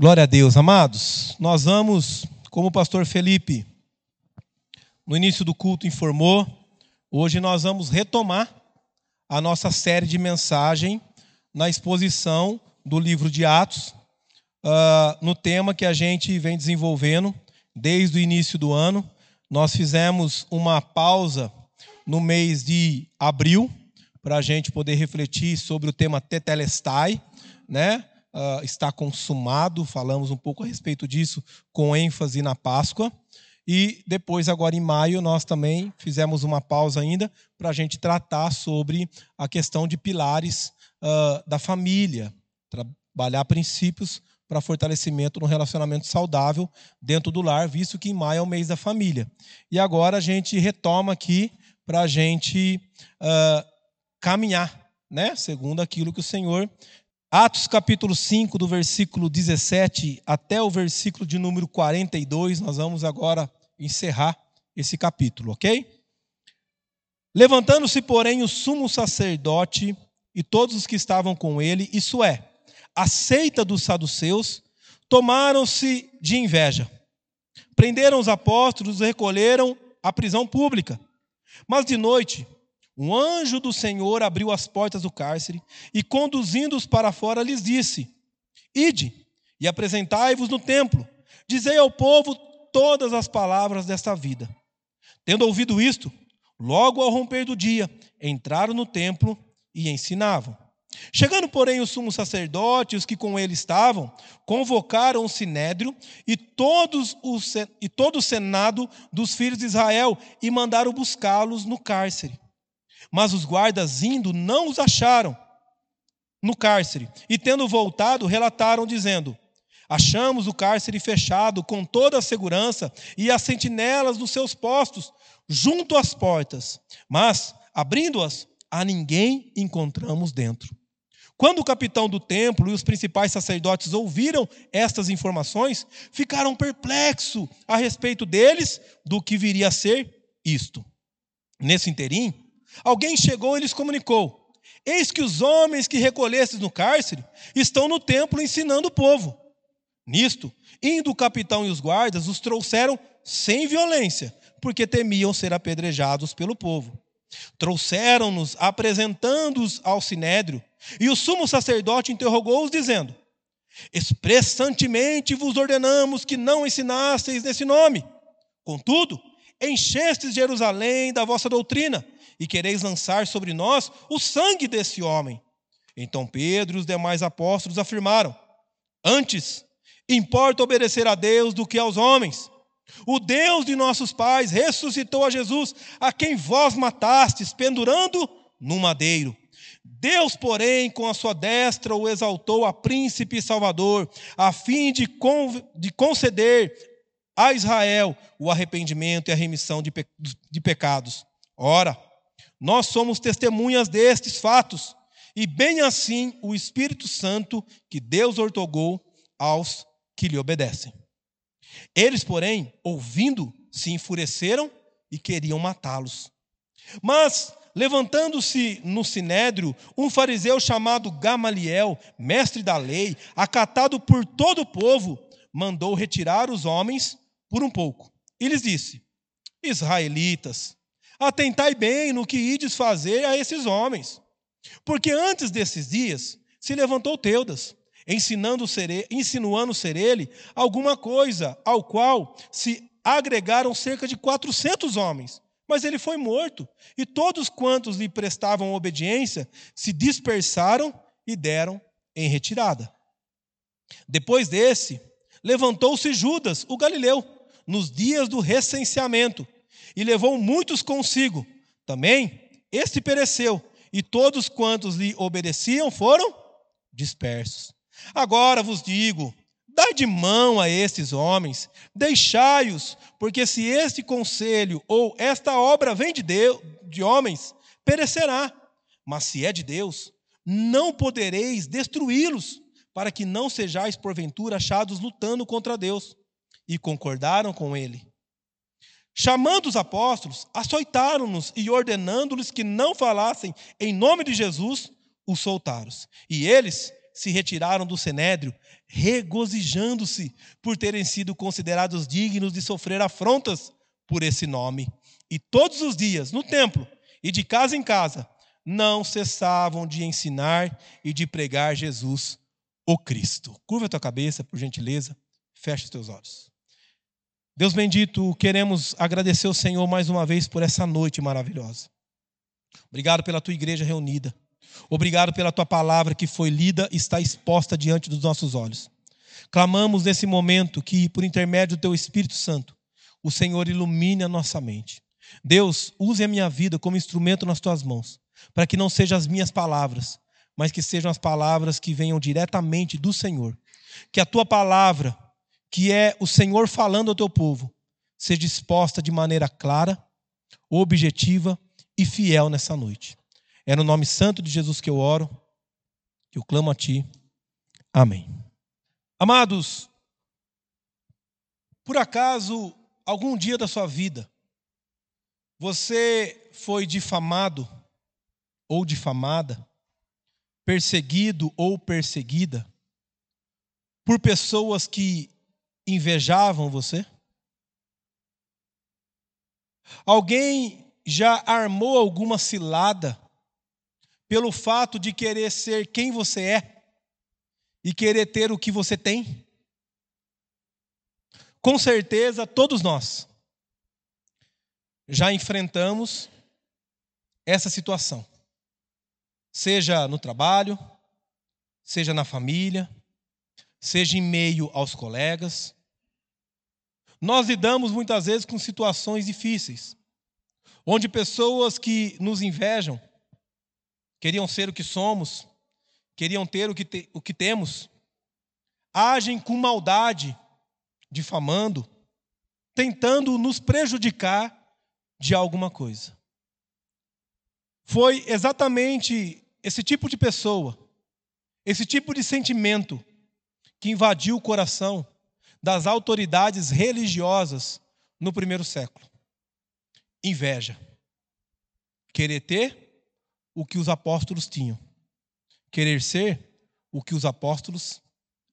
Glória a Deus, amados. Nós vamos, como o pastor Felipe, no início do culto, informou, hoje nós vamos retomar a nossa série de mensagem na exposição do livro de Atos, uh, no tema que a gente vem desenvolvendo desde o início do ano. Nós fizemos uma pausa no mês de abril para a gente poder refletir sobre o tema Tetelestai, né? Uh, está consumado, falamos um pouco a respeito disso, com ênfase na Páscoa. E depois, agora em maio, nós também fizemos uma pausa ainda para a gente tratar sobre a questão de pilares uh, da família, trabalhar princípios para fortalecimento no relacionamento saudável dentro do lar, visto que em maio é o mês da família. E agora a gente retoma aqui para a gente uh, caminhar, né? segundo aquilo que o Senhor. Atos capítulo 5, do versículo 17 até o versículo de número 42, nós vamos agora encerrar esse capítulo, ok? Levantando-se, porém, o sumo sacerdote e todos os que estavam com ele, isso é, a seita dos saduceus, tomaram-se de inveja. Prenderam os apóstolos e recolheram à prisão pública. Mas de noite, um anjo do Senhor abriu as portas do cárcere e, conduzindo-os para fora, lhes disse: Ide e apresentai-vos no templo. Dizei ao povo todas as palavras desta vida. Tendo ouvido isto, logo ao romper do dia, entraram no templo e ensinavam. Chegando, porém, o sumo sacerdote e os que com ele estavam, convocaram o sinédrio e, todos os, e todo o senado dos filhos de Israel e mandaram buscá-los no cárcere. Mas os guardas indo não os acharam no cárcere. E tendo voltado, relataram, dizendo: Achamos o cárcere fechado com toda a segurança e as sentinelas nos seus postos, junto às portas. Mas, abrindo-as, a ninguém encontramos dentro. Quando o capitão do templo e os principais sacerdotes ouviram estas informações, ficaram perplexos a respeito deles do que viria a ser isto. Nesse interim, Alguém chegou e lhes comunicou: Eis que os homens que recolhestes no cárcere estão no templo ensinando o povo. Nisto, indo o capitão e os guardas, os trouxeram sem violência, porque temiam ser apedrejados pelo povo. Trouxeram-nos, apresentando-os ao sinédrio, e o sumo sacerdote interrogou-os, dizendo: Expressantemente vos ordenamos que não ensinasseis nesse nome. Contudo, enchestes Jerusalém da vossa doutrina e quereis lançar sobre nós o sangue desse homem. Então Pedro e os demais apóstolos afirmaram: Antes, importa obedecer a Deus do que aos homens. O Deus de nossos pais ressuscitou a Jesus, a quem vós matastes, pendurando no madeiro. Deus, porém, com a sua destra o exaltou a príncipe e salvador, a fim de, de conceder a Israel o arrependimento e a remissão de, pe de pecados. Ora, nós somos testemunhas destes fatos, e bem assim o Espírito Santo que Deus ortogou aos que lhe obedecem. Eles, porém, ouvindo, se enfureceram e queriam matá-los. Mas, levantando-se no sinédrio, um fariseu chamado Gamaliel, mestre da lei, acatado por todo o povo, mandou retirar os homens por um pouco. E lhes disse: Israelitas, Atentai bem no que ides fazer a esses homens. Porque antes desses dias se levantou Teudas, ensinando ser, insinuando ser ele alguma coisa, ao qual se agregaram cerca de 400 homens. Mas ele foi morto, e todos quantos lhe prestavam obediência se dispersaram e deram em retirada. Depois desse, levantou-se Judas, o galileu, nos dias do recenseamento e levou muitos consigo. Também este pereceu, e todos quantos lhe obedeciam foram dispersos. Agora vos digo: dai de mão a estes homens, deixai-os, porque se este conselho ou esta obra vem de Deus, de homens, perecerá. Mas se é de Deus, não podereis destruí-los, para que não sejais porventura achados lutando contra Deus. E concordaram com ele. Chamando os apóstolos, açoitaram-nos e ordenando-lhes que não falassem em nome de Jesus, os soltaram. E eles, se retiraram do cenédrio, regozijando-se por terem sido considerados dignos de sofrer afrontas por esse nome. E todos os dias, no templo e de casa em casa, não cessavam de ensinar e de pregar Jesus, o Cristo. Curva a tua cabeça, por gentileza, fecha os teus olhos. Deus bendito, queremos agradecer ao Senhor mais uma vez por essa noite maravilhosa. Obrigado pela tua igreja reunida. Obrigado pela tua palavra que foi lida e está exposta diante dos nossos olhos. Clamamos nesse momento que, por intermédio do teu Espírito Santo, o Senhor ilumine a nossa mente. Deus, use a minha vida como instrumento nas tuas mãos, para que não sejam as minhas palavras, mas que sejam as palavras que venham diretamente do Senhor. Que a tua palavra, que é o Senhor falando ao teu povo, seja exposta de maneira clara, objetiva e fiel nessa noite. É no nome santo de Jesus que eu oro, que eu clamo a Ti. Amém. Amados, por acaso, algum dia da sua vida, você foi difamado ou difamada, perseguido ou perseguida por pessoas que invejavam você? Alguém já armou alguma cilada pelo fato de querer ser quem você é e querer ter o que você tem? Com certeza, todos nós já enfrentamos essa situação, seja no trabalho, seja na família, seja em meio aos colegas. Nós lidamos muitas vezes com situações difíceis onde pessoas que nos invejam queriam ser o que somos, queriam ter o que, te, o que temos, agem com maldade, difamando, tentando nos prejudicar de alguma coisa. Foi exatamente esse tipo de pessoa, esse tipo de sentimento que invadiu o coração das autoridades religiosas no primeiro século inveja. Querer ter o que os apóstolos tinham. Querer ser o que os apóstolos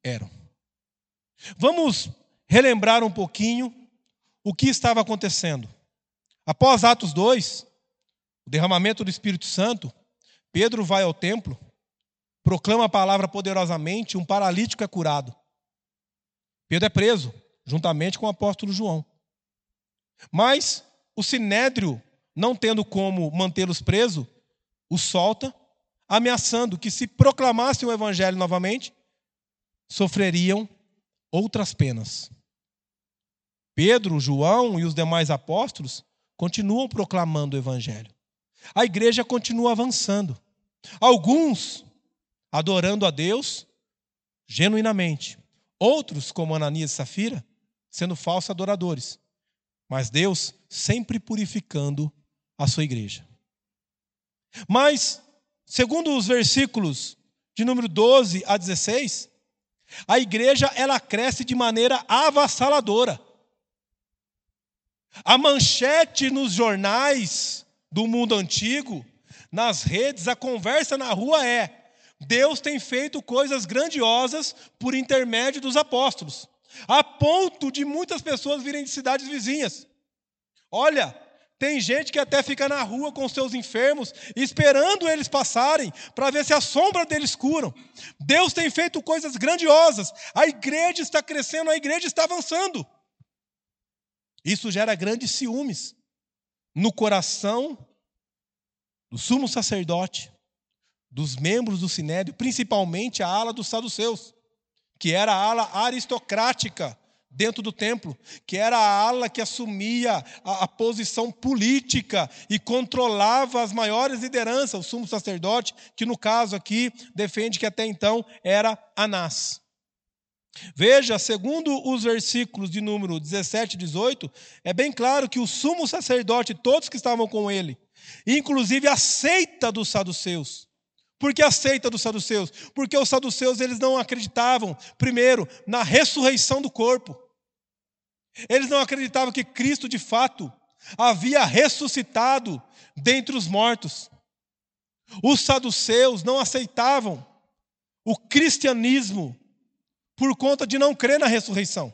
eram. Vamos relembrar um pouquinho o que estava acontecendo. Após Atos 2, o derramamento do Espírito Santo, Pedro vai ao templo, proclama a palavra poderosamente, um paralítico é curado. Pedro é preso, juntamente com o apóstolo João. Mas o sinédrio, não tendo como mantê-los presos, os solta, ameaçando que se proclamassem o evangelho novamente, sofreriam outras penas. Pedro, João e os demais apóstolos continuam proclamando o evangelho. A igreja continua avançando. Alguns adorando a Deus genuinamente. Outros, como Ananias e Safira, sendo falsos adoradores. Mas Deus sempre purificando a sua igreja. Mas, segundo os versículos de número 12 a 16, a igreja ela cresce de maneira avassaladora. A manchete nos jornais do mundo antigo, nas redes, a conversa na rua é: Deus tem feito coisas grandiosas por intermédio dos apóstolos a ponto de muitas pessoas virem de cidades vizinhas. Olha, tem gente que até fica na rua com seus enfermos, esperando eles passarem, para ver se a sombra deles curam. Deus tem feito coisas grandiosas. A igreja está crescendo, a igreja está avançando. Isso gera grandes ciúmes no coração do sumo sacerdote, dos membros do sinédrio, principalmente a ala dos saduceus que era a ala aristocrática dentro do templo, que era a ala que assumia a, a, posição política e controlava as maiores lideranças, o sumo sacerdote, que no caso aqui defende que até então era Anás. Veja, segundo os versículos de número 17 e 18, é bem claro que o sumo sacerdote, todos que estavam com ele, inclusive a seita dos saduceus, por que a seita dos saduceus? Porque os saduceus eles não acreditavam, primeiro, na ressurreição do corpo. Eles não acreditavam que Cristo de fato havia ressuscitado dentre os mortos. Os saduceus não aceitavam o cristianismo por conta de não crer na ressurreição.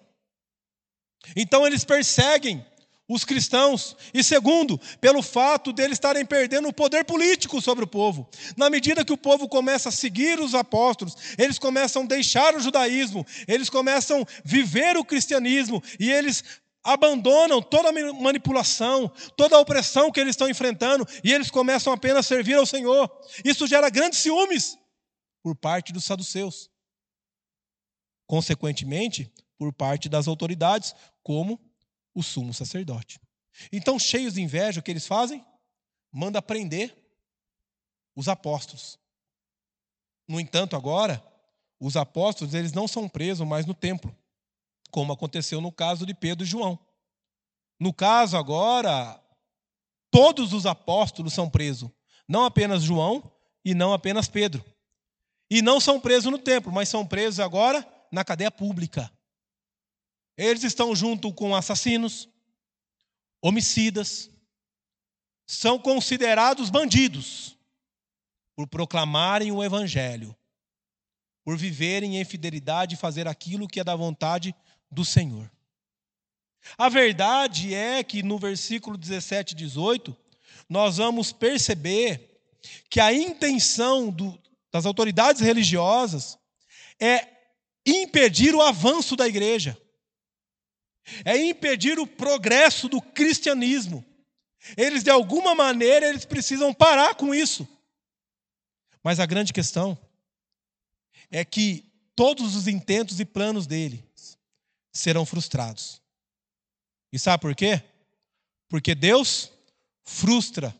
Então eles perseguem os cristãos, e segundo, pelo fato deles estarem perdendo o poder político sobre o povo. Na medida que o povo começa a seguir os apóstolos, eles começam a deixar o judaísmo, eles começam a viver o cristianismo e eles abandonam toda a manipulação, toda a opressão que eles estão enfrentando e eles começam apenas a servir ao Senhor. Isso gera grandes ciúmes por parte dos saduceus. Consequentemente, por parte das autoridades, como o sumo sacerdote. Então, cheios de inveja, o que eles fazem? Manda prender os apóstolos. No entanto, agora, os apóstolos eles não são presos mais no templo, como aconteceu no caso de Pedro e João. No caso agora, todos os apóstolos são presos, não apenas João e não apenas Pedro. E não são presos no templo, mas são presos agora na cadeia pública. Eles estão junto com assassinos, homicidas, são considerados bandidos por proclamarem o evangelho, por viverem em fidelidade e fazer aquilo que é da vontade do Senhor. A verdade é que no versículo 17 e 18, nós vamos perceber que a intenção do, das autoridades religiosas é impedir o avanço da igreja é impedir o progresso do cristianismo. Eles, de alguma maneira, eles precisam parar com isso. Mas a grande questão é que todos os intentos e planos dele serão frustrados. E sabe por quê? Porque Deus frustra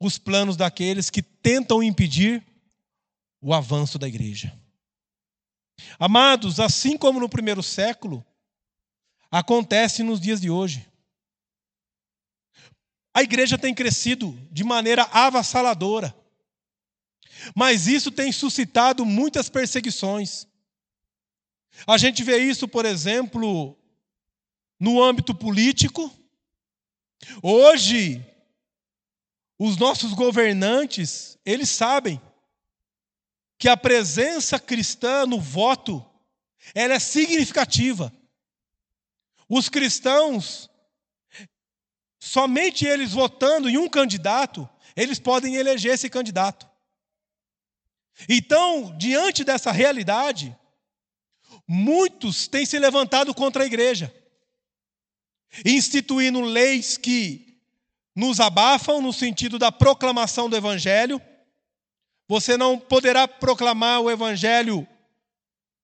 os planos daqueles que tentam impedir o avanço da igreja. Amados, assim como no primeiro século, acontece nos dias de hoje. A igreja tem crescido de maneira avassaladora, mas isso tem suscitado muitas perseguições. A gente vê isso, por exemplo, no âmbito político. Hoje, os nossos governantes, eles sabem que a presença cristã no voto, ela é significativa. Os cristãos, somente eles votando em um candidato, eles podem eleger esse candidato. Então, diante dessa realidade, muitos têm se levantado contra a igreja, instituindo leis que nos abafam no sentido da proclamação do evangelho. Você não poderá proclamar o evangelho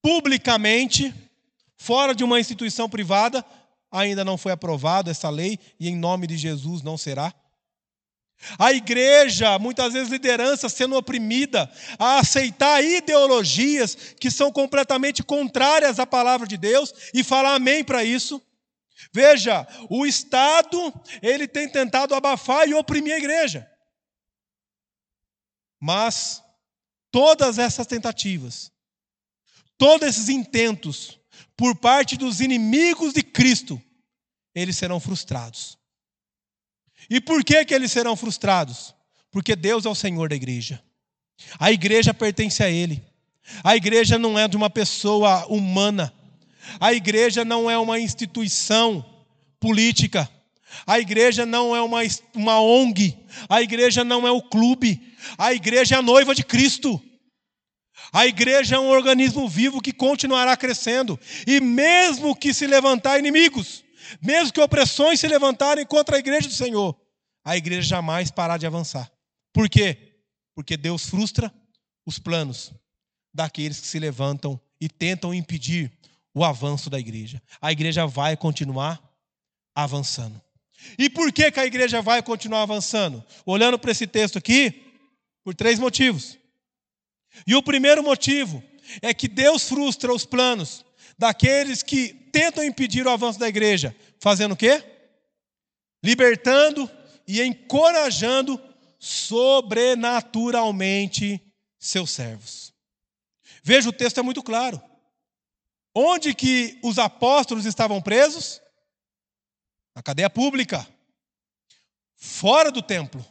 publicamente, fora de uma instituição privada, ainda não foi aprovada essa lei e em nome de Jesus não será. A igreja, muitas vezes liderança sendo oprimida a aceitar ideologias que são completamente contrárias à palavra de Deus e falar amém para isso. Veja, o Estado, ele tem tentado abafar e oprimir a igreja. Mas todas essas tentativas, todos esses intentos por parte dos inimigos de Cristo, eles serão frustrados. E por que, que eles serão frustrados? Porque Deus é o Senhor da igreja. A igreja pertence a Ele. A igreja não é de uma pessoa humana. A igreja não é uma instituição política. A igreja não é uma, uma ONG. A igreja não é o clube. A igreja é a noiva de Cristo. A igreja é um organismo vivo que continuará crescendo. E mesmo que se levantar inimigos, mesmo que opressões se levantarem contra a igreja do Senhor, a igreja jamais parar de avançar. Por quê? Porque Deus frustra os planos daqueles que se levantam e tentam impedir o avanço da igreja. A igreja vai continuar avançando. E por que, que a igreja vai continuar avançando? Olhando para esse texto aqui, por três motivos. E o primeiro motivo é que Deus frustra os planos daqueles que tentam impedir o avanço da igreja, fazendo o quê? Libertando e encorajando sobrenaturalmente seus servos. Veja, o texto é muito claro. Onde que os apóstolos estavam presos? Na cadeia pública, fora do templo.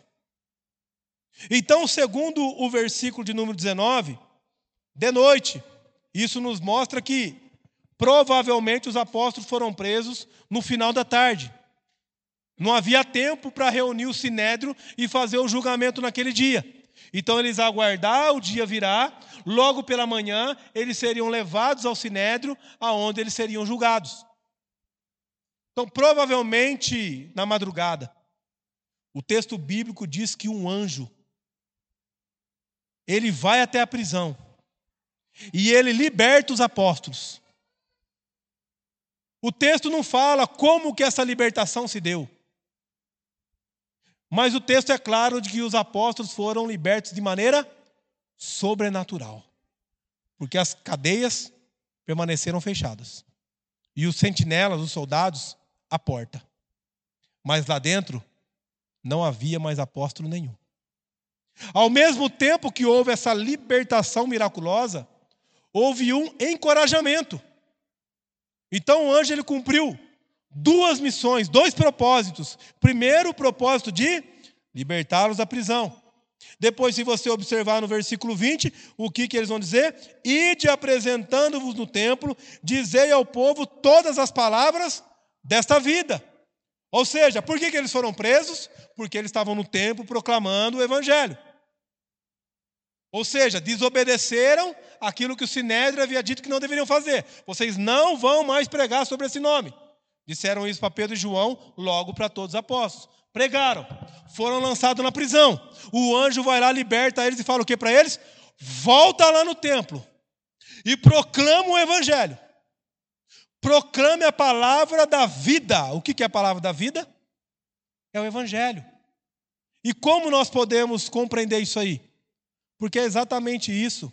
Então, segundo o versículo de número 19 de noite. Isso nos mostra que provavelmente os apóstolos foram presos no final da tarde. Não havia tempo para reunir o sinédrio e fazer o julgamento naquele dia. Então eles aguardar o dia virar, logo pela manhã eles seriam levados ao sinédrio, aonde eles seriam julgados. Então, provavelmente na madrugada, o texto bíblico diz que um anjo ele vai até a prisão e ele liberta os apóstolos. O texto não fala como que essa libertação se deu. Mas o texto é claro de que os apóstolos foram libertos de maneira sobrenatural. Porque as cadeias permaneceram fechadas. E os sentinelas, os soldados, a porta. Mas lá dentro não havia mais apóstolo nenhum. Ao mesmo tempo que houve essa libertação miraculosa, houve um encorajamento. Então o anjo ele cumpriu duas missões, dois propósitos. Primeiro, o propósito de libertá-los da prisão. Depois, se você observar no versículo 20, o que, que eles vão dizer? Ide apresentando-vos no templo, dizei ao povo todas as palavras desta vida. Ou seja, por que, que eles foram presos? Porque eles estavam no templo proclamando o evangelho. Ou seja, desobedeceram aquilo que o Sinédrio havia dito que não deveriam fazer. Vocês não vão mais pregar sobre esse nome. Disseram isso para Pedro e João, logo para todos os apóstolos. Pregaram, foram lançados na prisão. O anjo vai lá, liberta eles e fala o que para eles? Volta lá no templo e proclama o evangelho. Proclame a palavra da vida. O que é a palavra da vida? É o evangelho. E como nós podemos compreender isso aí? Porque é exatamente isso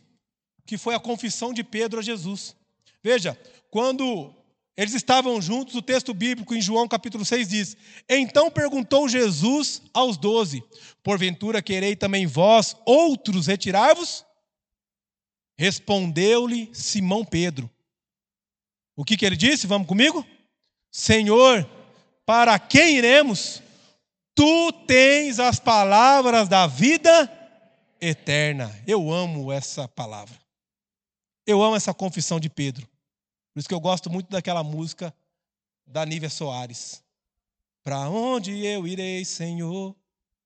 que foi a confissão de Pedro a Jesus. Veja, quando eles estavam juntos, o texto bíblico em João capítulo 6 diz: Então perguntou Jesus aos doze: Porventura querei também vós, outros, retirar-vos? Respondeu-lhe Simão Pedro: O que, que ele disse? Vamos comigo? Senhor, para quem iremos? Tu tens as palavras da vida eterna. Eu amo essa palavra. Eu amo essa confissão de Pedro. Por isso que eu gosto muito daquela música da Nívia Soares. Para onde eu irei, Senhor?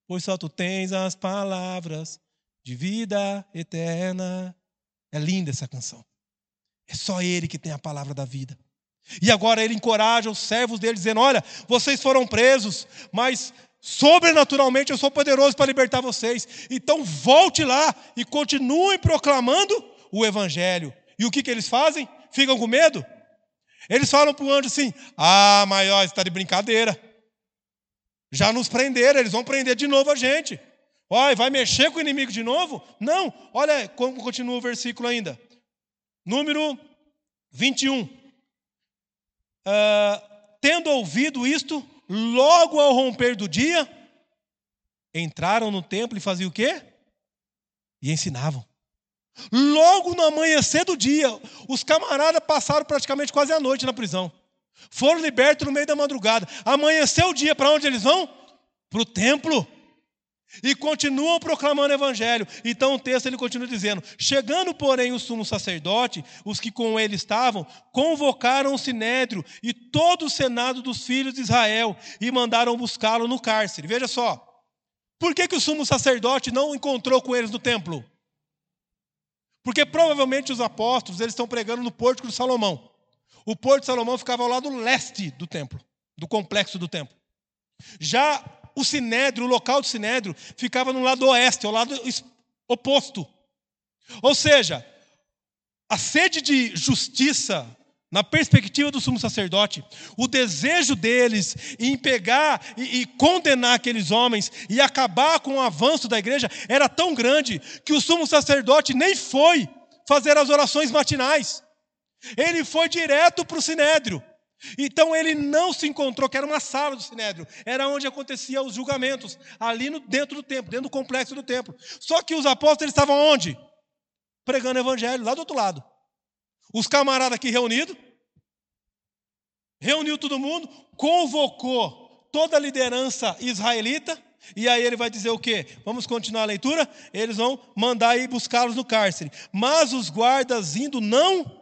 Pois só tu tens as palavras de vida eterna. É linda essa canção. É só ele que tem a palavra da vida. E agora ele encoraja os servos dele, dizendo: Olha, vocês foram presos, mas sobrenaturalmente eu sou poderoso para libertar vocês. Então volte lá e continue proclamando o evangelho. E o que, que eles fazem? ficam com medo? Eles falam para o anjo assim: Ah, maior, está de brincadeira. Já nos prenderam, eles vão prender de novo a gente. Olha, vai mexer com o inimigo de novo? Não, olha como continua o versículo ainda. Número 21. Uh, ah, tendo ouvido isto, logo ao romper do dia, entraram no templo e faziam o quê? E ensinavam. Logo no amanhecer do dia, os camaradas passaram praticamente quase a noite na prisão. Foram libertos no meio da madrugada. Amanheceu o dia, para onde eles vão? Para o templo. E continuam proclamando o evangelho. Então o texto ele continua dizendo: Chegando, porém, o sumo sacerdote, os que com ele estavam, convocaram o sinédrio e todo o senado dos filhos de Israel e mandaram buscá-lo no cárcere. Veja só. Por que, que o sumo sacerdote não encontrou com eles no templo? Porque provavelmente os apóstolos eles estão pregando no pórtico de Salomão. O pórtico de Salomão ficava ao lado leste do templo, do complexo do templo. Já o sinédrio, o local do sinédrio, ficava no lado oeste, ao lado oposto. Ou seja, a sede de justiça na perspectiva do sumo sacerdote, o desejo deles em pegar e, e, condenar aqueles homens e acabar com o avanço da igreja era tão grande que o sumo sacerdote nem foi fazer as orações matinais. Ele foi direto para o sinédrio. Então ele não se encontrou, que era uma sala do sinédrio, era onde aconteciam os julgamentos, ali no, dentro do templo, dentro do complexo do templo. Só que os apóstolos estavam onde? Pregando o evangelho, lá do outro lado. Os camaradas aqui reunidos, reuniu todo mundo, convocou toda a liderança israelita E aí ele vai dizer o quê? Vamos continuar a leitura? Eles vão mandar ir buscá-los no cárcere. Mas os guardas indo não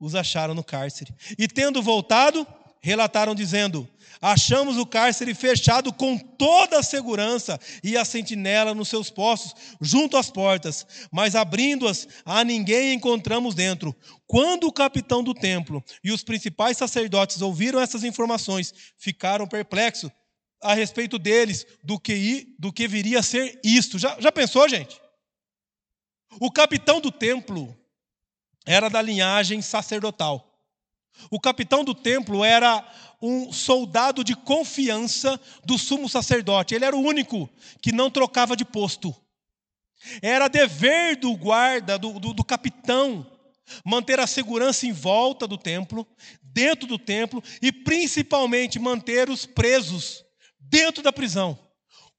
os acharam no cárcere. E tendo voltado, relataram dizendo: Achamos o cárcere fechado com toda a segurança e a sentinela nos seus postos, junto às portas, mas abrindo-as, a ninguém encontramos dentro. Quando o capitão do templo e os principais sacerdotes ouviram essas informações, ficaram perplexos a respeito deles, do que, do que viria a ser isto. Já, já pensou, gente? O capitão do templo era da linhagem sacerdotal. O capitão do templo era um soldado de confiança do sumo sacerdote. Ele era o único que não trocava de posto. Era dever do guarda, do, do, do capitão, manter a segurança em volta do templo, dentro do templo e principalmente manter os presos dentro da prisão.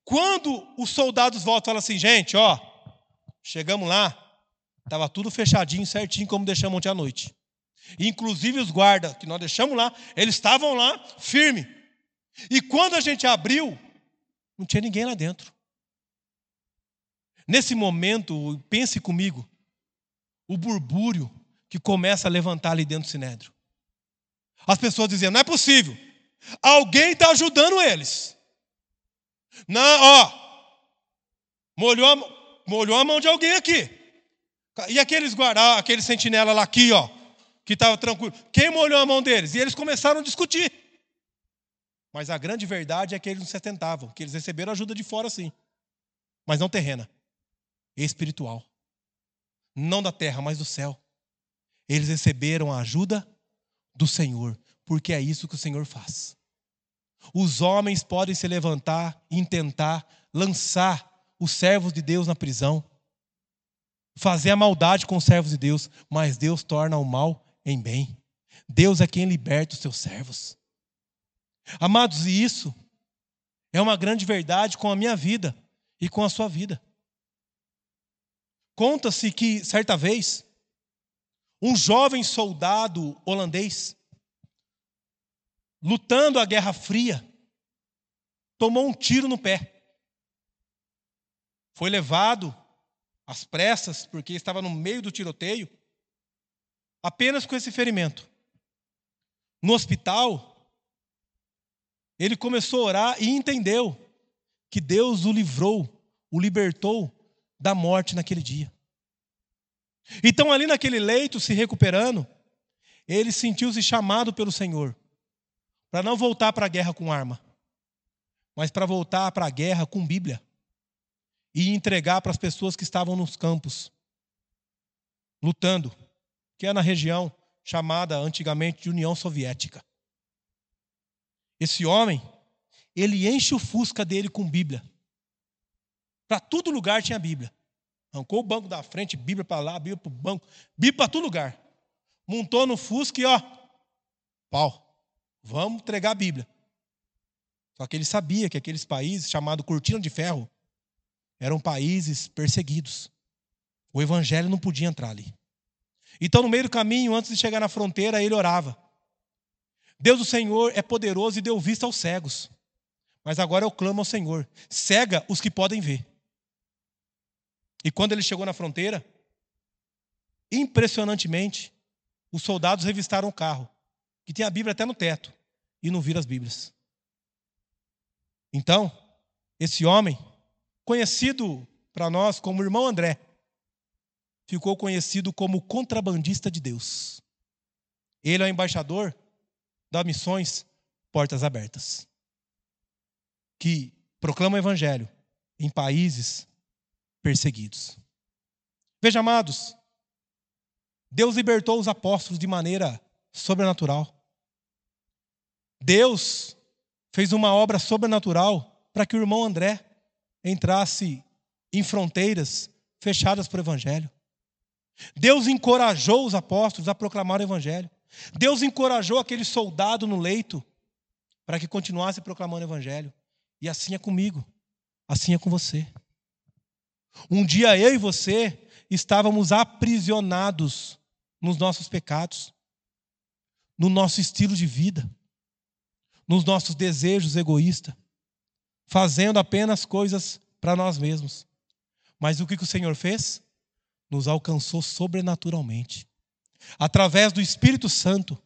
Quando os soldados voltam e falam assim, gente, ó, chegamos lá, estava tudo fechadinho, certinho, como deixamos ontem à noite. Inclusive os guardas que nós deixamos lá, eles estavam lá firme. E quando a gente abriu, não tinha ninguém lá dentro. Nesse momento, pense comigo, o burbúrio que começa a levantar ali dentro do sinédrio. As pessoas dizendo: não é possível, alguém está ajudando eles. Não, ó, molhou a, molhou a mão de alguém aqui. E aqueles guardas, aquele sentinela lá aqui, ó, que estava tranquilo. Quem molhou a mão deles? E eles começaram a discutir. Mas a grande verdade é que eles não se atentavam, que eles receberam ajuda de fora sim, mas não terrena, espiritual. Não da terra, mas do céu. Eles receberam a ajuda do Senhor, porque é isso que o Senhor faz. Os homens podem se levantar e tentar lançar os servos de Deus na prisão, fazer a maldade com os servos de Deus, mas Deus torna o mal em bem. Deus é quem liberta os seus servos. Amados, e isso é uma grande verdade com a minha vida e com a sua vida. Conta-se que, certa vez, um jovem soldado holandês, lutando a Guerra Fria, tomou um tiro no pé. Foi levado às pressas, porque estava no meio do tiroteio, apenas com esse ferimento. No hospital, ele começou a orar e entendeu que Deus o livrou, o libertou da morte naquele dia. Então, ali naquele leito, se recuperando, ele sentiu-se chamado pelo Senhor para não voltar para a guerra com arma, mas para voltar para a guerra com Bíblia e entregar para as pessoas que estavam nos campos, lutando que é na região chamada antigamente de União Soviética. Esse homem, ele enche o fusca dele com Bíblia. Para todo lugar tinha Bíblia. Arrancou o banco da frente, Bíblia para lá, Bíblia para o banco, Bíblia para todo lugar. Montou no fusca e ó, pau, vamos entregar a Bíblia. Só que ele sabia que aqueles países, chamados Cortina de Ferro, eram países perseguidos. O evangelho não podia entrar ali. Então, no meio do caminho, antes de chegar na fronteira, ele orava. Deus, o Senhor, é poderoso e deu vista aos cegos. Mas agora eu clamo ao Senhor: cega os que podem ver. E quando ele chegou na fronteira, impressionantemente, os soldados revistaram o carro, que tinha a Bíblia até no teto, e não viram as Bíblias. Então, esse homem, conhecido para nós como irmão André, ficou conhecido como contrabandista de Deus. Ele é o embaixador das missões Portas Abertas, que proclama o evangelho em países perseguidos. Veja, amados, Deus libertou os apóstolos de maneira sobrenatural. Deus fez uma obra sobrenatural para que o irmão André entrasse em fronteiras fechadas para o evangelho. Deus encorajou os apóstolos a proclamar o Evangelho. Deus encorajou aquele soldado no leito para que continuasse proclamando o Evangelho. E assim é comigo, assim é com você. Um dia eu e você estávamos aprisionados nos nossos pecados, no nosso estilo de vida, nos nossos desejos egoístas, fazendo apenas coisas para nós mesmos. Mas o que, o Senhor fez? Nos alcançou sobrenaturalmente. Através do Espírito Santo,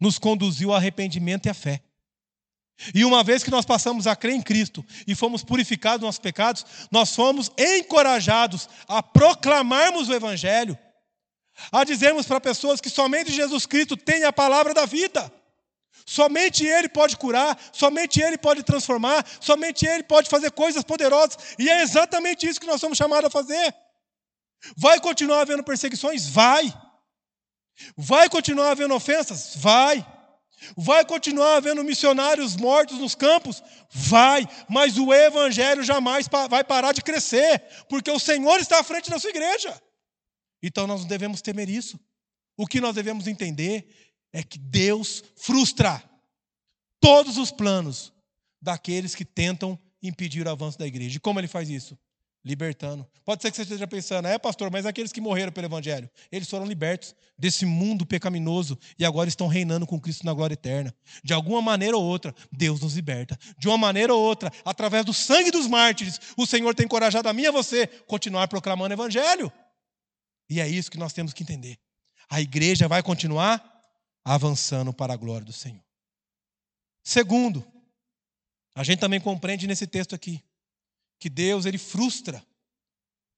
nos conduziu ao arrependimento e à fé. E uma vez que nós passamos a crer em Cristo e fomos purificados dos nossos pecados, nós fomos encorajados a proclamarmos o Evangelho, a dizermos para pessoas que somente Jesus Cristo tem a palavra da vida. Somente Ele pode curar, somente Ele pode transformar, somente Ele pode fazer coisas poderosas, e é exatamente isso que nós somos chamados a fazer. Vai continuar havendo perseguições? Vai. Vai continuar havendo ofensas? Vai. Vai continuar havendo missionários mortos nos campos? Vai, mas o evangelho jamais vai parar de crescer, porque o Senhor está à frente da sua igreja. Então nós não devemos temer isso. O que nós devemos entender é que Deus frustra todos os planos daqueles que tentam impedir o avanço da igreja. E como ele faz isso? Libertando. Pode ser que você esteja pensando, é pastor, mas aqueles que morreram pelo Evangelho, eles foram libertos desse mundo pecaminoso e agora estão reinando com Cristo na glória eterna. De alguma maneira ou outra, Deus nos liberta. De uma maneira ou outra, através do sangue dos mártires, o Senhor tem encorajado a mim e a você continuar proclamando o Evangelho. E é isso que nós temos que entender. A igreja vai continuar avançando para a glória do Senhor. Segundo, a gente também compreende nesse texto aqui que Deus ele frustra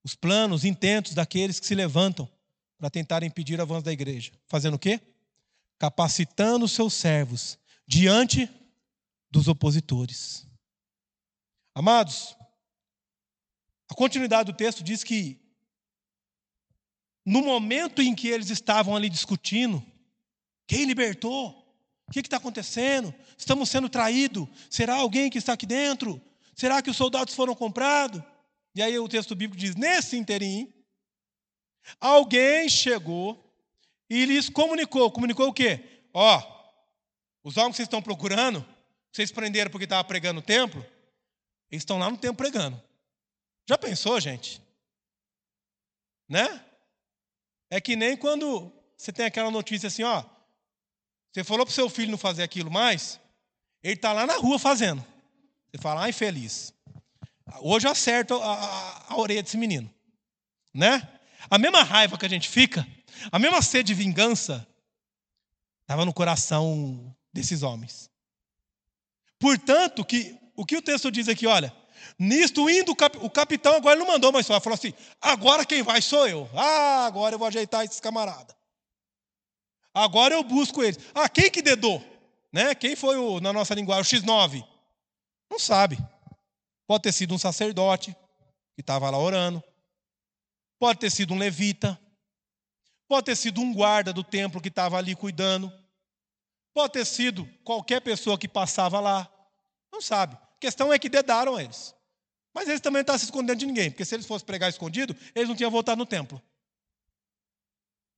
os planos, intentos daqueles que se levantam para tentar impedir o avanço da igreja. Fazendo o quê? Capacitando os seus servos diante dos opositores. Amados, a continuidade do texto diz que no momento em que eles estavam ali discutindo, quem libertou? O que está acontecendo? Estamos sendo traídos? Será alguém que está aqui dentro? Será que os soldados foram comprados? E aí o texto bíblico diz: nesse interim, alguém chegou e lhes comunicou. Comunicou o quê? Ó, os homens que vocês estão procurando, vocês prenderam porque estava pregando no templo, eles estão lá no templo pregando. Já pensou, gente? Né? É que nem quando você tem aquela notícia assim, ó, você falou para o seu filho não fazer aquilo mais, ele está lá na rua fazendo. Você fala, ah, infeliz. Hoje eu acerto a, a, a orelha desse menino. Né? A mesma raiva que a gente fica, a mesma sede de vingança, estava no coração desses homens. Portanto, que, o que o texto diz aqui, olha, nisto indo o capitão agora não mandou mais só, falou assim: agora quem vai sou eu. Ah, agora eu vou ajeitar esses camaradas. Agora eu busco eles. Ah, quem que dedou? Né? Quem foi, o, na nossa linguagem, o X9? Não sabe. Pode ter sido um sacerdote que estava lá orando. Pode ter sido um levita. Pode ter sido um guarda do templo que estava ali cuidando. Pode ter sido qualquer pessoa que passava lá. Não sabe. A questão é que dedaram eles. Mas eles também não estavam se escondendo de ninguém, porque se eles fossem pregar escondido, eles não tinham voltado no templo.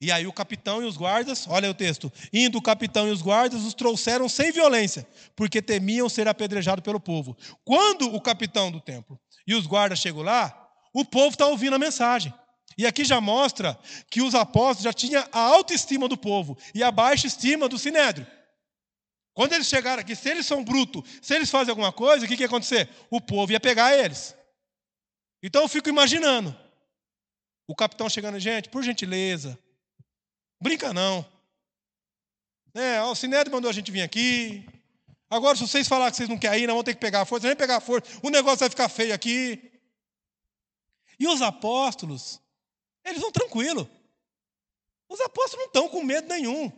E aí o capitão e os guardas, olha o texto, indo o capitão e os guardas os trouxeram sem violência, porque temiam ser apedrejados pelo povo. Quando o capitão do templo e os guardas chegam lá, o povo está ouvindo a mensagem. E aqui já mostra que os apóstolos já tinham a autoestima do povo e a baixa estima do sinédrio. Quando eles chegaram aqui, se eles são brutos, se eles fazem alguma coisa, o que, que ia acontecer? O povo ia pegar eles. Então eu fico imaginando. O capitão chegando, gente, por gentileza, Brinca não. É, o Sinédrio mandou a gente vir aqui. Agora, se vocês falarem que vocês não querem ir, nós vamos ter que pegar a força. Nem pegar a força, o negócio vai ficar feio aqui. E os apóstolos, eles vão tranquilo. Os apóstolos não estão com medo nenhum.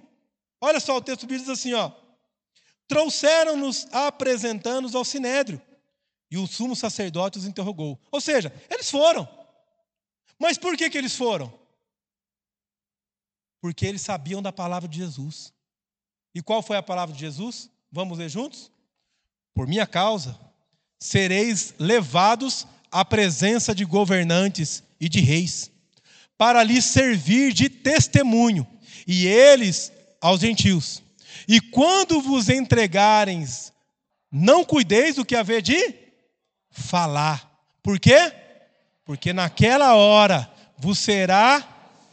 Olha só, o texto diz assim, ó. Trouxeram-nos apresentando-nos ao Sinédrio. E o sumo sacerdote os interrogou. Ou seja, eles foram. Mas por que, que eles foram? Porque eles sabiam da palavra de Jesus. E qual foi a palavra de Jesus? Vamos ler juntos? Por minha causa, sereis levados à presença de governantes e de reis, para lhes servir de testemunho, e eles aos gentios. E quando vos entregarem, não cuideis do que haver de falar. Por quê? Porque naquela hora vos será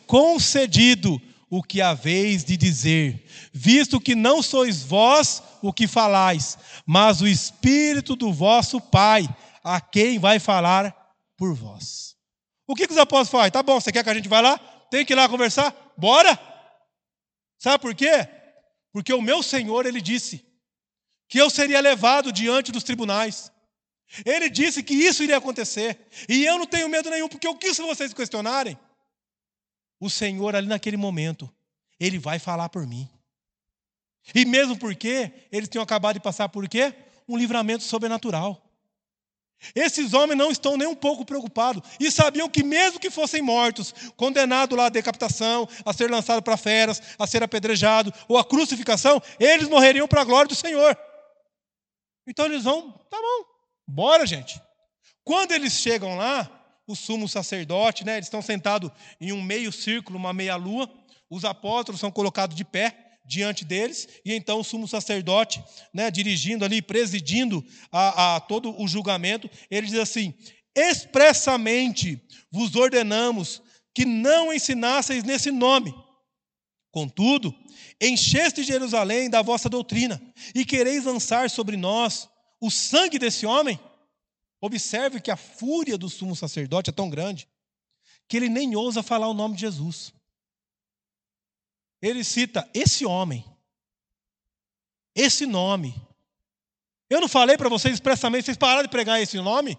concedido o que haveis de dizer, visto que não sois vós o que falais, mas o Espírito do vosso Pai, a quem vai falar por vós. O que, que os apóstolos falam? Tá bom, você quer que a gente vá lá? Tem que ir lá conversar? Bora! Sabe por quê? Porque o meu Senhor, ele disse que eu seria levado diante dos tribunais. Ele disse que isso iria acontecer. E eu não tenho medo nenhum, porque que se vocês questionarem? O Senhor, ali naquele momento, ele vai falar por mim. E mesmo porque eles tinham acabado de passar por quê? Um livramento sobrenatural. Esses homens não estão nem um pouco preocupados e sabiam que, mesmo que fossem mortos, condenados lá à decapitação, a ser lançado para feras, a ser apedrejado ou a crucificação, eles morreriam para a glória do Senhor. Então eles vão, tá bom, bora, gente. Quando eles chegam lá, o sumo sacerdote, né, eles estão sentados em um meio círculo, uma meia lua, os apóstolos são colocados de pé diante deles, e então o sumo sacerdote, né, dirigindo ali, presidindo a, a todo o julgamento, ele diz assim: expressamente vos ordenamos que não ensinasseis nesse nome. Contudo, encheste Jerusalém da vossa doutrina, e quereis lançar sobre nós o sangue desse homem? Observe que a fúria do sumo sacerdote é tão grande que ele nem ousa falar o nome de Jesus ele cita esse homem, esse nome. Eu não falei para vocês expressamente, vocês pararam de pregar esse nome?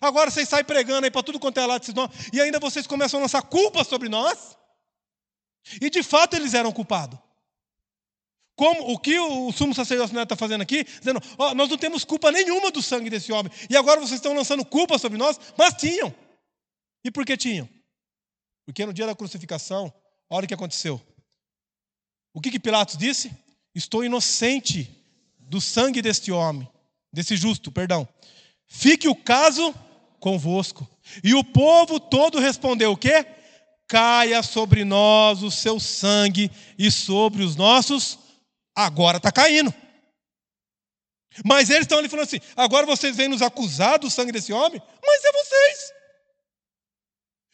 Agora vocês saem pregando aí para tudo quanto é lado desses nomes, e ainda vocês começam a lançar culpa sobre nós? E de fato eles eram culpados. Como o que o sumo sacerdote está fazendo aqui, dizendo, oh, nós não temos culpa nenhuma do sangue desse homem, e agora vocês estão lançando culpa sobre nós, mas tinham. E por que tinham? Porque no dia da crucificação, Olha o que aconteceu. O que, que Pilatos disse? Estou inocente do sangue deste homem, desse justo, perdão. Fique o caso convosco. E o povo todo respondeu o quê? Caia sobre nós o seu sangue e sobre os nossos. Agora está caindo. Mas eles estão ali falando assim: agora vocês vêm nos acusar do sangue desse homem? Mas é vocês.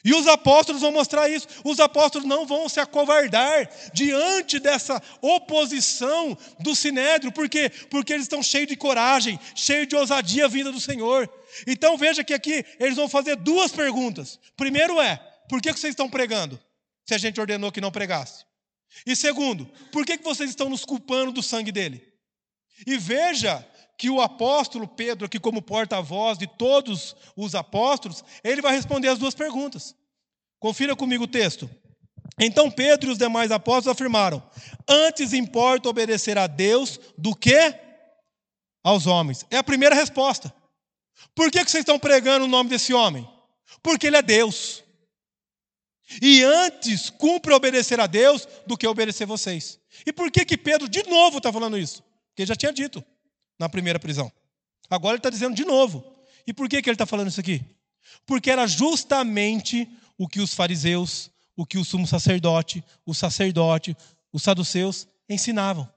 E os apóstolos vão mostrar isso. Os apóstolos não vão se acovardar diante dessa oposição do sinédrio. Por quê? Porque eles estão cheios de coragem, cheios de ousadia vinda do Senhor. Então veja que aqui eles vão fazer duas perguntas. Primeiro é: por que vocês estão pregando? Se a gente ordenou que não pregasse. E segundo, por que vocês estão nos culpando do sangue dele? E veja que o apóstolo Pedro, aqui como porta-voz de todos os apóstolos, ele vai responder as duas perguntas. Confira comigo o texto. Então Pedro e os demais apóstolos afirmaram: Antes importa obedecer a Deus do que aos homens. É a primeira resposta. Por que vocês estão pregando o nome desse homem? Porque ele é Deus. E antes cumpre obedecer a Deus do que obedecer vocês. E por que que Pedro de novo está falando isso? Porque ele já tinha dito na primeira prisão. Agora ele está dizendo de novo. E por que, que ele está falando isso aqui? Porque era justamente o que os fariseus, o que o sumo sacerdote, o sacerdote, os saduceus ensinavam.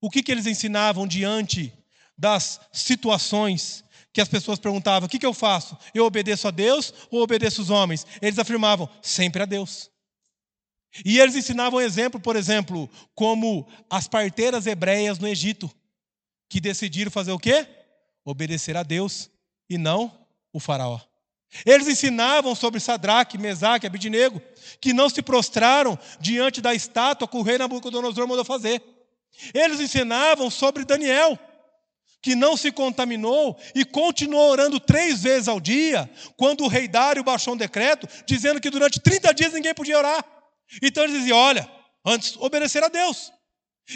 O que, que eles ensinavam diante das situações que as pessoas perguntavam: o que, que eu faço? Eu obedeço a Deus ou obedeço os homens? Eles afirmavam: sempre a Deus. E eles ensinavam exemplo, por exemplo, como as parteiras hebreias no Egito que decidiram fazer o quê? Obedecer a Deus e não o faraó. Eles ensinavam sobre Sadraque, Mesaque, Abidinego, que não se prostraram diante da estátua que o rei Nabucodonosor mandou fazer. Eles ensinavam sobre Daniel, que não se contaminou e continuou orando três vezes ao dia, quando o rei Dário baixou um decreto dizendo que durante 30 dias ninguém podia orar. Então eles diziam: olha, antes obedecer a Deus.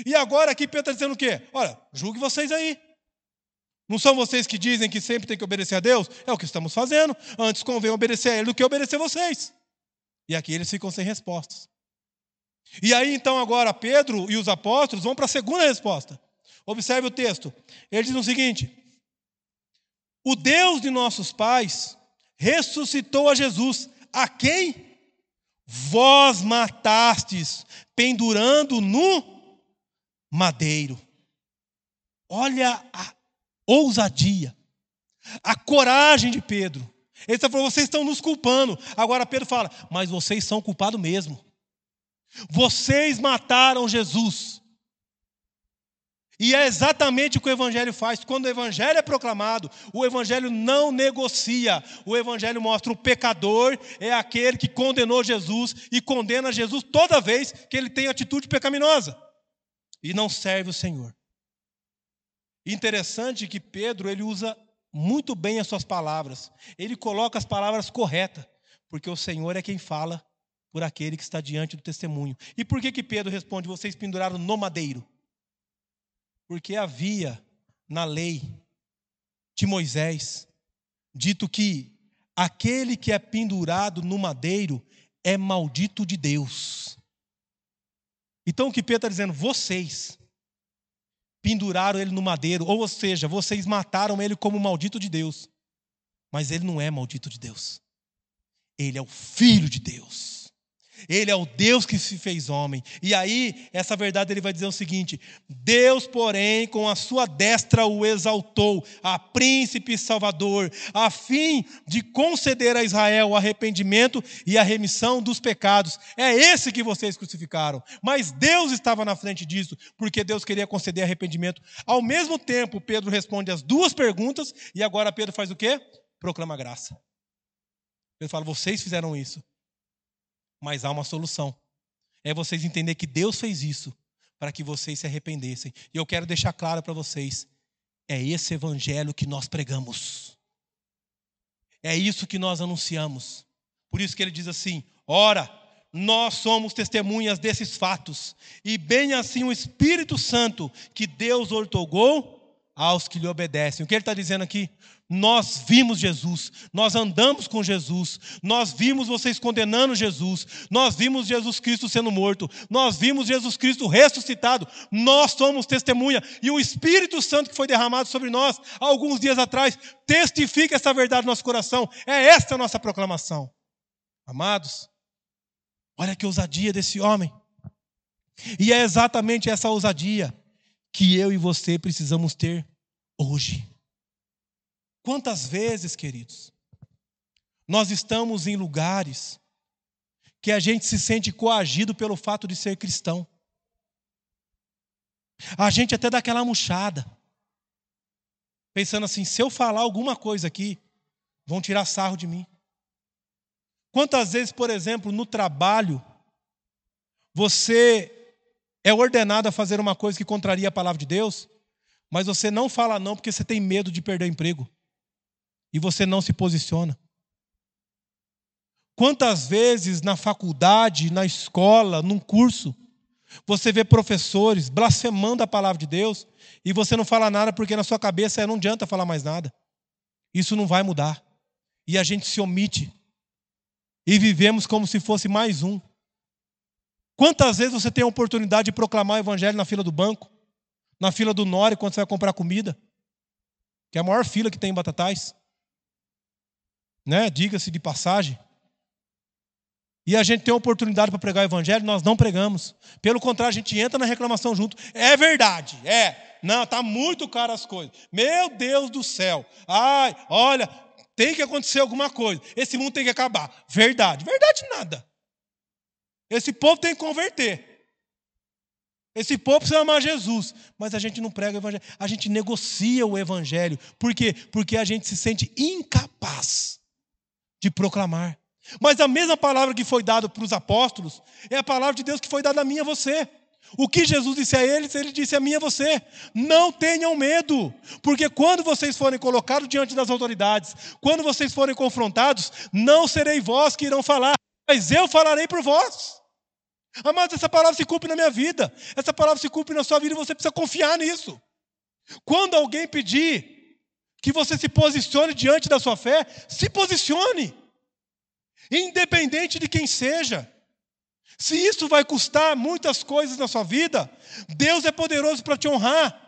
E agora aqui Pedro está dizendo o quê? Olha, julgue vocês aí. Não são vocês que dizem que sempre tem que obedecer a Deus? É o que estamos fazendo. Antes convém obedecer a Ele do que obedecer vocês. E aqui eles ficam sem respostas. E aí então agora Pedro e os apóstolos vão para a segunda resposta. Observe o texto. Ele diz o seguinte: O Deus de nossos pais ressuscitou a Jesus, a quem vós matastes, pendurando no madeiro. Olha a ousadia, a coragem de Pedro. Ele está falando, vocês estão nos culpando. Agora Pedro fala, mas vocês são culpados mesmo. Vocês mataram Jesus. E é exatamente o que o Evangelho faz. Quando o Evangelho é proclamado, o Evangelho não negocia. O Evangelho mostra o pecador é aquele que condenou Jesus e condena Jesus toda vez que ele tem atitude pecaminosa e não serve o Senhor. Interessante que Pedro ele usa muito bem as suas palavras. Ele coloca as palavras corretas, porque o Senhor é quem fala por aquele que está diante do testemunho. E por que que Pedro responde: "Vocês penduraram no madeiro"? Porque havia na lei de Moisés dito que aquele que é pendurado no madeiro é maldito de Deus. Então o que Pedro está dizendo, vocês penduraram ele no madeiro, ou seja, vocês mataram ele como maldito de Deus. Mas ele não é maldito de Deus. Ele é o filho de Deus. Ele é o Deus que se fez homem. E aí, essa verdade ele vai dizer o seguinte: Deus, porém, com a sua destra o exaltou, a príncipe salvador, a fim de conceder a Israel o arrependimento e a remissão dos pecados. É esse que vocês crucificaram. Mas Deus estava na frente disso, porque Deus queria conceder arrependimento. Ao mesmo tempo, Pedro responde as duas perguntas, e agora Pedro faz o quê? Proclama graça. Pedro fala: vocês fizeram isso mas há uma solução. É vocês entender que Deus fez isso para que vocês se arrependessem. E eu quero deixar claro para vocês: é esse evangelho que nós pregamos. É isso que nós anunciamos. Por isso que ele diz assim: ora, nós somos testemunhas desses fatos, e bem assim o Espírito Santo que Deus ortogou aos que lhe obedecem. O que ele está dizendo aqui? Nós vimos Jesus, nós andamos com Jesus, nós vimos vocês condenando Jesus, nós vimos Jesus Cristo sendo morto, nós vimos Jesus Cristo ressuscitado, nós somos testemunha, e o Espírito Santo que foi derramado sobre nós alguns dias atrás testifica essa verdade no nosso coração, é esta a nossa proclamação. Amados, olha que ousadia desse homem, e é exatamente essa ousadia que eu e você precisamos ter hoje. Quantas vezes, queridos, nós estamos em lugares que a gente se sente coagido pelo fato de ser cristão. A gente até dá aquela murchada, pensando assim: se eu falar alguma coisa aqui, vão tirar sarro de mim. Quantas vezes, por exemplo, no trabalho, você é ordenado a fazer uma coisa que contraria a palavra de Deus, mas você não fala não porque você tem medo de perder o emprego e você não se posiciona. Quantas vezes na faculdade, na escola, num curso, você vê professores blasfemando a palavra de Deus e você não fala nada porque na sua cabeça não adianta falar mais nada. Isso não vai mudar. E a gente se omite. E vivemos como se fosse mais um. Quantas vezes você tem a oportunidade de proclamar o evangelho na fila do banco, na fila do Nore, quando você vai comprar comida? Que é a maior fila que tem em Batatais né? Diga-se de passagem. E a gente tem a oportunidade para pregar o evangelho, nós não pregamos. Pelo contrário, a gente entra na reclamação junto. É verdade, é. Não, tá muito caro as coisas. Meu Deus do céu. Ai, olha, tem que acontecer alguma coisa. Esse mundo tem que acabar. Verdade. Verdade nada. Esse povo tem que converter. Esse povo precisa amar Jesus, mas a gente não prega o evangelho, a gente negocia o evangelho. Por quê? Porque a gente se sente incapaz de proclamar. Mas a mesma palavra que foi dada para os apóstolos é a palavra de Deus que foi dada a mim e a você. O que Jesus disse a eles, ele disse a mim e a você: não tenham medo, porque quando vocês forem colocados diante das autoridades, quando vocês forem confrontados, não serei vós que irão falar, mas eu falarei por vós. Amados, essa palavra se cumpre na minha vida, essa palavra se cumpre na sua vida e você precisa confiar nisso. Quando alguém pedir que você se posicione diante da sua fé, se posicione, independente de quem seja. Se isso vai custar muitas coisas na sua vida, Deus é poderoso para te honrar.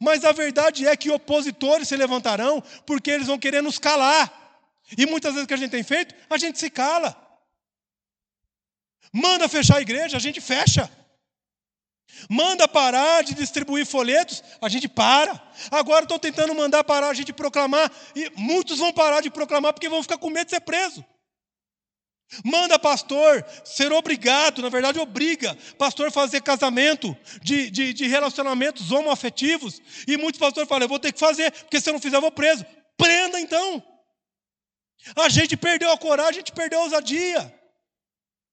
Mas a verdade é que opositores se levantarão porque eles vão querer nos calar. E muitas vezes o que a gente tem feito, a gente se cala. Manda fechar a igreja, a gente fecha. Manda parar de distribuir folhetos, a gente para. Agora estão tentando mandar parar a gente proclamar, e muitos vão parar de proclamar porque vão ficar com medo de ser preso. Manda pastor ser obrigado, na verdade, obriga pastor fazer casamento de, de, de relacionamentos homoafetivos. E muitos pastores falam: eu vou ter que fazer, porque se eu não fizer, eu vou preso. Prenda então. A gente perdeu a coragem, a gente perdeu a ousadia.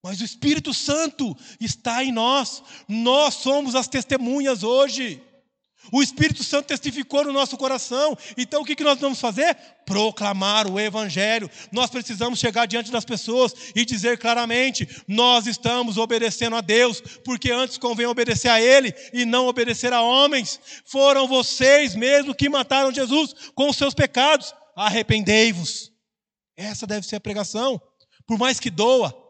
Mas o Espírito Santo está em nós. Nós somos as testemunhas hoje. O Espírito Santo testificou no nosso coração. Então o que nós vamos fazer? Proclamar o Evangelho. Nós precisamos chegar diante das pessoas e dizer claramente: nós estamos obedecendo a Deus, porque antes convém obedecer a Ele e não obedecer a homens. Foram vocês mesmos que mataram Jesus com os seus pecados. Arrependei-vos. Essa deve ser a pregação. Por mais que doa,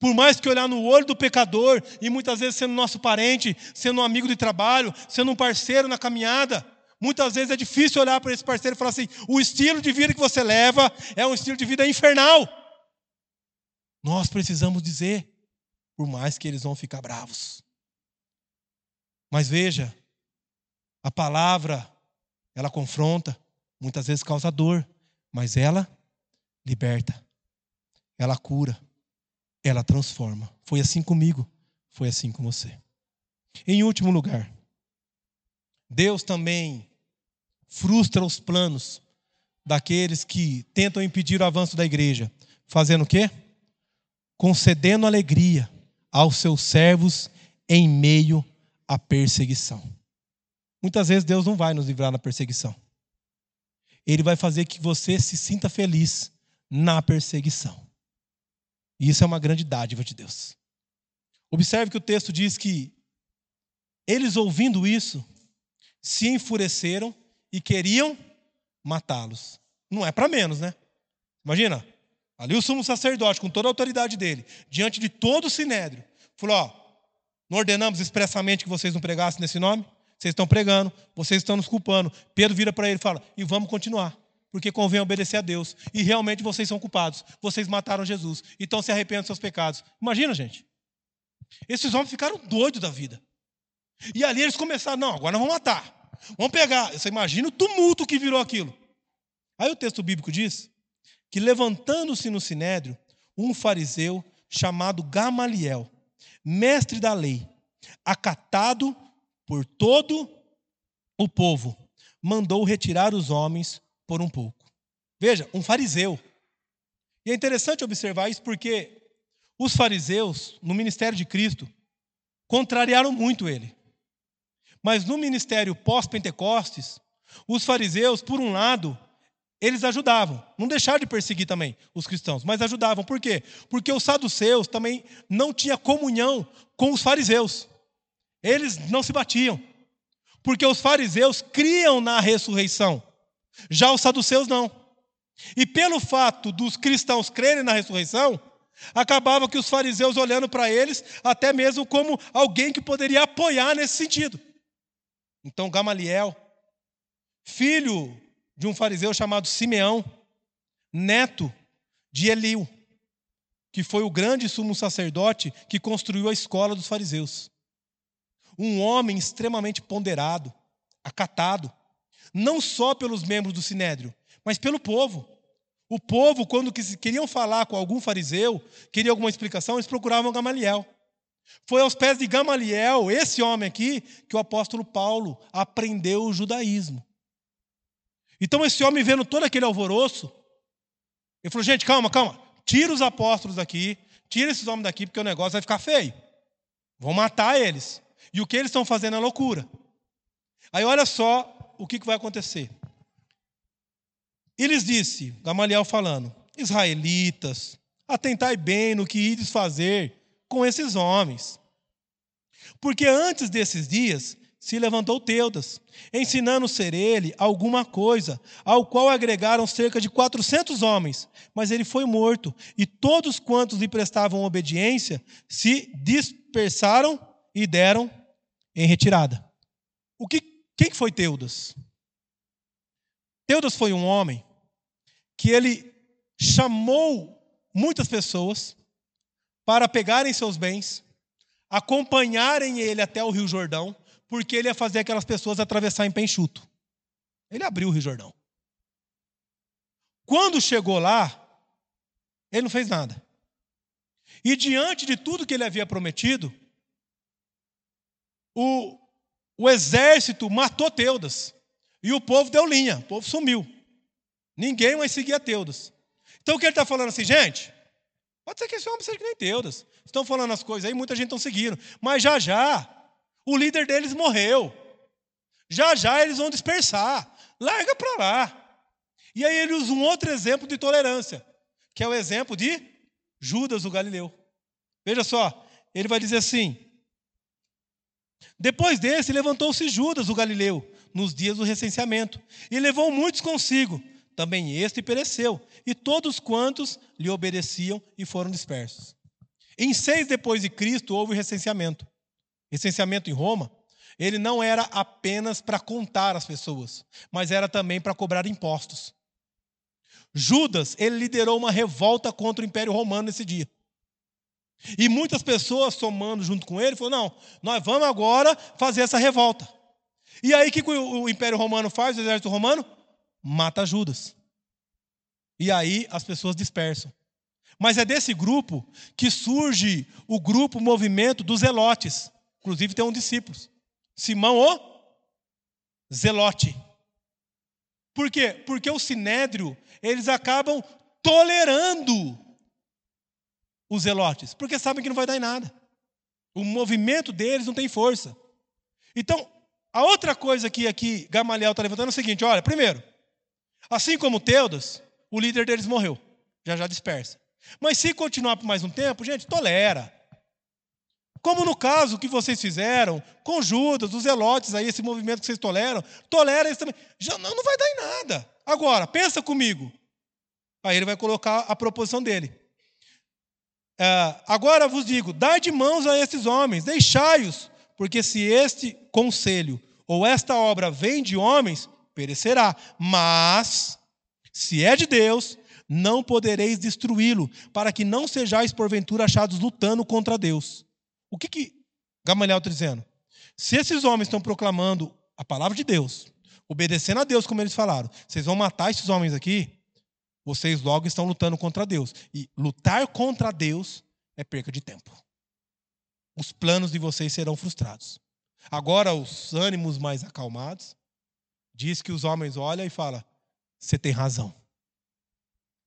por mais que olhar no olho do pecador, e muitas vezes sendo nosso parente, sendo um amigo de trabalho, sendo um parceiro na caminhada, muitas vezes é difícil olhar para esse parceiro e falar assim: o estilo de vida que você leva é um estilo de vida infernal. Nós precisamos dizer, por mais que eles vão ficar bravos. Mas veja, a palavra, ela confronta, muitas vezes causa dor, mas ela liberta, ela cura ela transforma. Foi assim comigo, foi assim com você. Em último lugar, Deus também frustra os planos daqueles que tentam impedir o avanço da igreja, fazendo o quê? Concedendo alegria aos seus servos em meio à perseguição. Muitas vezes Deus não vai nos livrar da perseguição. Ele vai fazer que você se sinta feliz na perseguição. E isso é uma grande dádiva de Deus. Observe que o texto diz que eles, ouvindo isso, se enfureceram e queriam matá-los. Não é para menos, né? Imagina, ali o sumo sacerdote, com toda a autoridade dele, diante de todo o sinédrio, falou: Ó, não ordenamos expressamente que vocês não pregassem nesse nome? Vocês estão pregando, vocês estão nos culpando. Pedro vira para ele e fala: E vamos continuar porque convém obedecer a Deus. E realmente vocês são culpados. Vocês mataram Jesus. Então se arrependam dos seus pecados. Imagina, gente. Esses homens ficaram doidos da vida. E ali eles começaram, não, agora nós vamos matar. Vamos pegar. Você imagina o tumulto que virou aquilo. Aí o texto bíblico diz que levantando-se no sinédrio, um fariseu chamado Gamaliel, mestre da lei, acatado por todo o povo, mandou retirar os homens por um pouco. Veja, um fariseu. E é interessante observar isso porque os fariseus, no ministério de Cristo, contrariaram muito ele. Mas no ministério pós-Pentecostes, os fariseus, por um lado, eles ajudavam, não deixaram de perseguir também os cristãos, mas ajudavam. Por quê? Porque os saduceus também não tinham comunhão com os fariseus. Eles não se batiam. Porque os fariseus criam na ressurreição. Já os saduceus não. E pelo fato dos cristãos crerem na ressurreição, acabava que os fariseus olhando para eles até mesmo como alguém que poderia apoiar nesse sentido. Então Gamaliel, filho de um fariseu chamado Simeão, neto de Eliu, que foi o grande sumo sacerdote que construiu a escola dos fariseus. Um homem extremamente ponderado, acatado, não só pelos membros do sinédrio, mas pelo povo. O povo, quando queriam falar com algum fariseu, queria alguma explicação, eles procuravam Gamaliel. Foi aos pés de Gamaliel, esse homem aqui, que o apóstolo Paulo aprendeu o judaísmo. Então, esse homem, vendo todo aquele alvoroço, ele falou: gente, calma, calma, tira os apóstolos daqui, tira esses homens daqui, porque o negócio vai ficar feio. Vão matar eles. E o que eles estão fazendo é loucura. Aí, olha só o que vai acontecer. E lhes disse, Gamaliel falando, israelitas, atentai bem no que ides fazer com esses homens. Porque antes desses dias se levantou Teudas, ensinando ser ele alguma coisa, ao qual agregaram cerca de quatrocentos homens, mas ele foi morto, e todos quantos lhe prestavam obediência se dispersaram e deram em retirada. O que quem foi Teudas? Teudas foi um homem que ele chamou muitas pessoas para pegarem seus bens, acompanharem ele até o Rio Jordão, porque ele ia fazer aquelas pessoas atravessar em penchuto. Ele abriu o Rio Jordão. Quando chegou lá, ele não fez nada. E diante de tudo que ele havia prometido, o, o exército matou Teudas. E o povo deu linha, o povo sumiu. Ninguém mais seguia Teudas. Então o que ele está falando assim, gente? Pode ser que esse homem seja que nem Teudas. Estão falando as coisas aí, muita gente está seguindo. Mas já já, o líder deles morreu. Já já eles vão dispersar. Larga para lá. E aí ele usa um outro exemplo de tolerância, que é o exemplo de Judas, o Galileu. Veja só, ele vai dizer assim: Depois desse, levantou-se Judas, o Galileu, nos dias do recenseamento, e levou muitos consigo. Também este pereceu, e todos quantos lhe obedeciam e foram dispersos. Em seis depois de Cristo houve o recenseamento. Recenseamento em Roma, ele não era apenas para contar as pessoas, mas era também para cobrar impostos. Judas, ele liderou uma revolta contra o Império Romano nesse dia. E muitas pessoas somando junto com ele, falou: não, nós vamos agora fazer essa revolta. E aí o que o Império Romano faz, o exército romano? Mata Judas. E aí as pessoas dispersam. Mas é desse grupo que surge o grupo, o movimento dos zelotes. Inclusive tem um discípulo, Simão o Zelote. Por quê? Porque o sinédrio, eles acabam tolerando os zelotes, porque sabem que não vai dar em nada. O movimento deles não tem força. Então, a outra coisa que aqui Gamaliel está levantando é o seguinte: olha, primeiro, assim como Teudas, o líder deles morreu, já já dispersa. Mas se continuar por mais um tempo, gente, tolera. Como no caso que vocês fizeram com Judas, os zelotes aí, esse movimento que vocês toleram, tolera isso também. Já não, não vai dar em nada. Agora, pensa comigo. Aí ele vai colocar a proposição dele. É, agora vos digo: dai de mãos a esses homens, deixai-os, porque se este conselho ou esta obra vem de homens, perecerá. Mas, se é de Deus, não podereis destruí-lo, para que não sejais porventura achados lutando contra Deus. O que, que Gamaliel está dizendo? Se esses homens estão proclamando a palavra de Deus, obedecendo a Deus, como eles falaram, vocês vão matar esses homens aqui, vocês logo estão lutando contra Deus. E lutar contra Deus é perca de tempo. Os planos de vocês serão frustrados. Agora, os ânimos mais acalmados, diz que os homens olham e falam: você tem razão.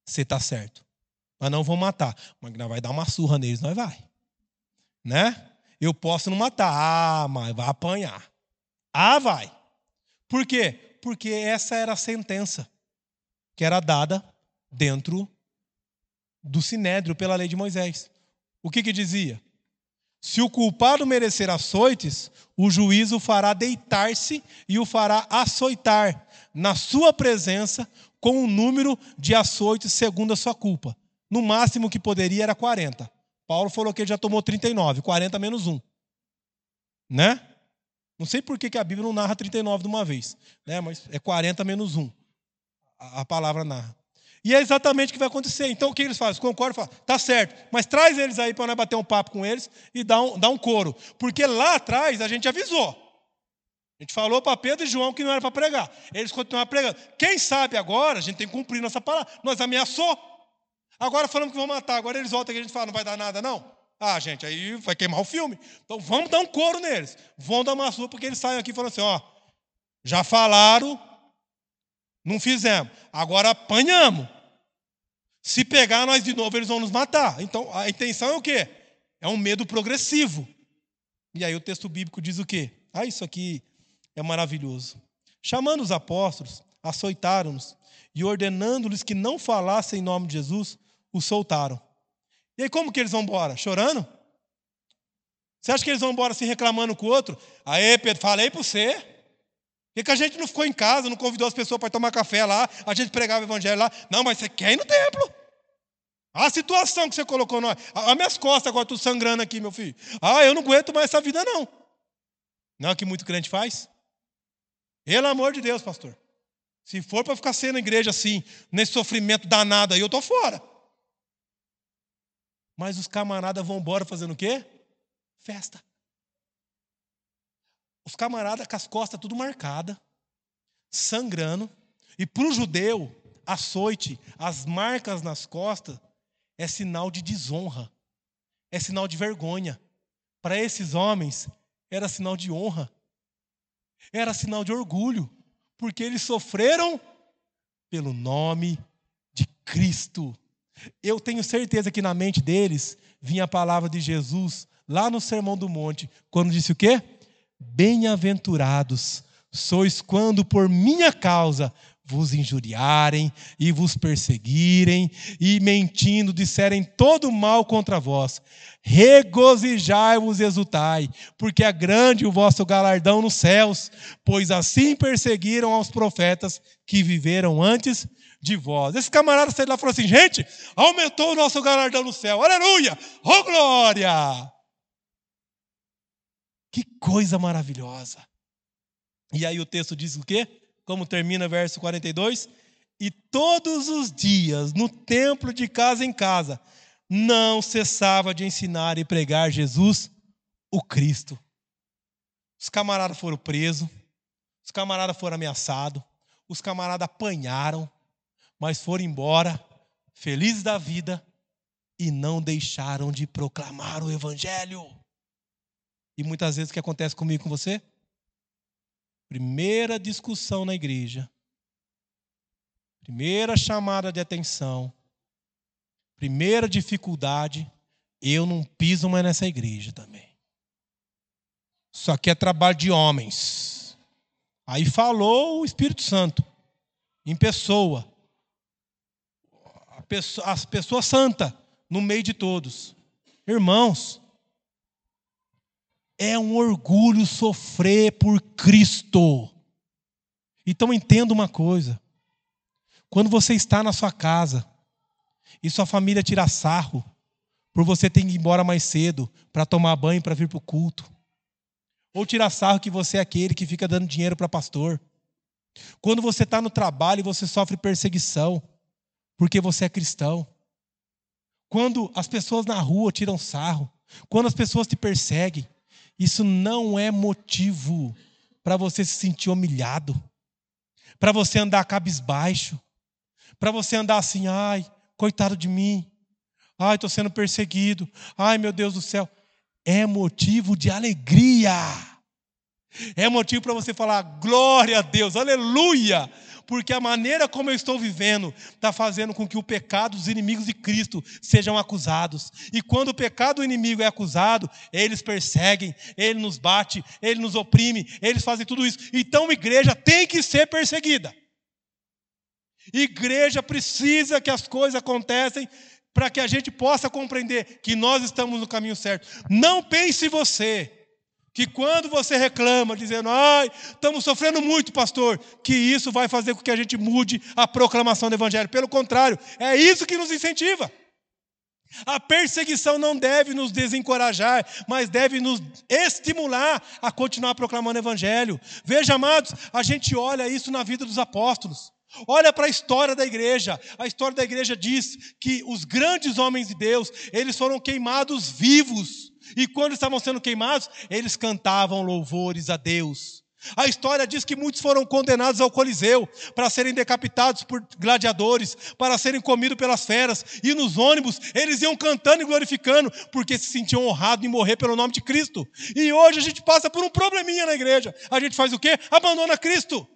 Você está certo. Mas não vão matar. Mas vai dar uma surra neles, nós vai né? Eu posso não matar. Ah, mas vai apanhar. Ah, vai. Por quê? Porque essa era a sentença que era dada dentro do sinédrio pela lei de Moisés. O que que dizia? Se o culpado merecer açoites, o juízo fará deitar-se e o fará açoitar na sua presença com o um número de açoites segundo a sua culpa. No máximo que poderia era 40. Paulo falou que ele já tomou 39, 40 menos 1. Né? Não sei por que a Bíblia não narra 39 de uma vez, né? mas é 40 menos 1. A palavra narra. E é exatamente o que vai acontecer. Então o que eles fazem? Concordam falam, tá certo, mas traz eles aí para nós bater um papo com eles e dar um, dar um coro. Porque lá atrás a gente avisou. A gente falou para Pedro e João que não era para pregar. Eles continuaram pregando. Quem sabe agora a gente tem que cumprir nossa palavra. Nós ameaçou. Agora falamos que vão matar, agora eles voltam aqui e a gente fala, não vai dar nada, não? Ah, gente, aí vai queimar o filme. Então vamos dar um couro neles. Vão dar uma surra, porque eles saem aqui falando assim: ó, já falaram, não fizemos, agora apanhamos. Se pegar nós de novo, eles vão nos matar. Então a intenção é o quê? É um medo progressivo. E aí o texto bíblico diz o quê? Ah, isso aqui é maravilhoso. Chamando os apóstolos, açoitaram-nos e ordenando-lhes que não falassem em nome de Jesus, o soltaram. E aí como que eles vão embora? Chorando? Você acha que eles vão embora assim reclamando com o outro? Aê, Pedro, falei para você. Por que, a gente não ficou em casa, não convidou as pessoas para tomar café lá, a gente pregava o evangelho lá? Não, mas você quer ir no templo. A situação que você colocou nós. As minhas costas agora, tu sangrando aqui, meu filho. Ah, eu não aguento mais essa vida, não. Não é o que muito crente faz? Pelo amor de Deus, pastor. Se for para ficar sendo igreja assim, nesse sofrimento danado aí, eu estou fora. Mas os camaradas vão embora fazendo o quê? Festa. Os camaradas com as costas tudo marcada, sangrando. E para o judeu, açoite, as marcas nas costas, é sinal de desonra. é sinal de vergonha. Para esses homens, era sinal de honra. Era sinal de orgulho, porque eles sofreram pelo nome de Cristo. Eu tenho certeza que na mente deles vinha a palavra de Jesus lá no Sermão do Monte, quando disse o quê? Bem-aventurados sois quando por minha causa vos injuriarem e vos perseguirem e mentindo disserem todo mal contra vós. Regozijai-vos e exultai, porque é grande o vosso galardão nos céus, pois assim perseguiram aos profetas que viveram antes de vós. Esse camarada saiu lá e falou assim: gente, aumentou o nosso galardão no céu, aleluia, oh glória! Que coisa maravilhosa. E aí o texto diz o quê? Como termina verso 42? E todos os dias, no templo de casa em casa, não cessava de ensinar e pregar Jesus, o Cristo. Os camaradas foram presos, os camaradas foram ameaçados, os camaradas apanharam, mas foram embora, felizes da vida, e não deixaram de proclamar o Evangelho. E muitas vezes o que acontece comigo com você? Primeira discussão na igreja, primeira chamada de atenção, primeira dificuldade, eu não piso mais nessa igreja também. Isso aqui é trabalho de homens. Aí falou o Espírito Santo, em pessoa pessoa, as pessoas santa no meio de todos. Irmãos, é um orgulho sofrer por Cristo. Então entenda uma coisa: quando você está na sua casa e sua família tira sarro por você ter que ir embora mais cedo para tomar banho para vir para o culto, ou tira sarro que você é aquele que fica dando dinheiro para pastor, quando você está no trabalho e você sofre perseguição, porque você é cristão. Quando as pessoas na rua tiram sarro, quando as pessoas te perseguem, isso não é motivo para você se sentir humilhado, para você andar cabisbaixo, para você andar assim, ai, coitado de mim, ai, estou sendo perseguido, ai, meu Deus do céu. É motivo de alegria. É motivo para você falar glória a Deus, aleluia, porque a maneira como eu estou vivendo está fazendo com que o pecado dos inimigos de Cristo sejam acusados. E quando o pecado do inimigo é acusado, eles perseguem, ele nos bate, ele nos oprime, eles fazem tudo isso. Então igreja tem que ser perseguida. Igreja precisa que as coisas acontecem para que a gente possa compreender que nós estamos no caminho certo. Não pense você que quando você reclama, dizendo, ai, estamos sofrendo muito, pastor, que isso vai fazer com que a gente mude a proclamação do Evangelho. Pelo contrário, é isso que nos incentiva. A perseguição não deve nos desencorajar, mas deve nos estimular a continuar proclamando o Evangelho. Veja, amados, a gente olha isso na vida dos apóstolos. Olha para a história da igreja. A história da igreja diz que os grandes homens de Deus, eles foram queimados vivos e quando estavam sendo queimados, eles cantavam louvores a Deus. A história diz que muitos foram condenados ao Coliseu para serem decapitados por gladiadores, para serem comidos pelas feras, e nos ônibus eles iam cantando e glorificando, porque se sentiam honrados em morrer pelo nome de Cristo. E hoje a gente passa por um probleminha na igreja. A gente faz o quê? Abandona Cristo.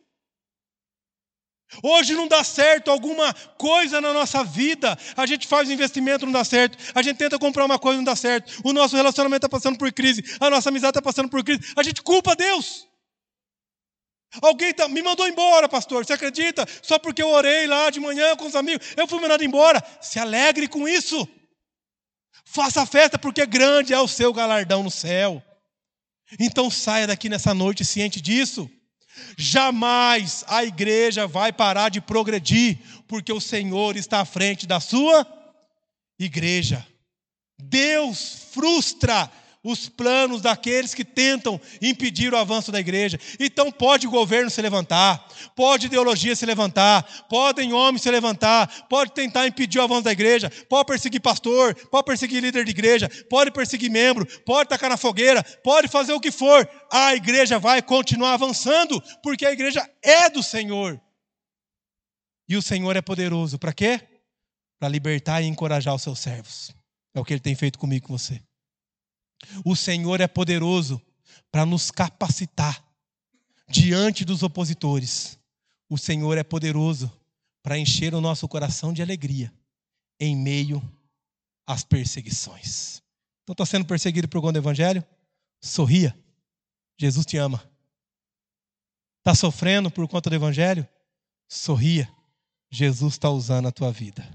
Hoje não dá certo alguma coisa na nossa vida, a gente faz um investimento, não dá certo, a gente tenta comprar uma coisa, não dá certo, o nosso relacionamento está passando por crise, a nossa amizade está passando por crise, a gente culpa Deus. Alguém tá, me mandou embora, pastor, você acredita? Só porque eu orei lá de manhã com os amigos, eu fui mandado embora. Se alegre com isso. Faça festa, porque grande é o seu galardão no céu. Então saia daqui nessa noite ciente disso. Jamais a igreja vai parar de progredir, porque o Senhor está à frente da sua igreja. Deus frustra os planos daqueles que tentam impedir o avanço da igreja. Então pode o governo se levantar, pode ideologia se levantar, podem homens se levantar, pode tentar impedir o avanço da igreja, pode perseguir pastor, pode perseguir líder de igreja, pode perseguir membro, pode tacar na fogueira, pode fazer o que for. A igreja vai continuar avançando, porque a igreja é do Senhor. E o Senhor é poderoso para quê? Para libertar e encorajar os seus servos. É o que ele tem feito comigo com você. O Senhor é poderoso para nos capacitar diante dos opositores. O Senhor é poderoso para encher o nosso coração de alegria em meio às perseguições. Então, está sendo perseguido por conta do Evangelho? Sorria. Jesus te ama. Está sofrendo por conta do Evangelho? Sorria. Jesus está usando a tua vida.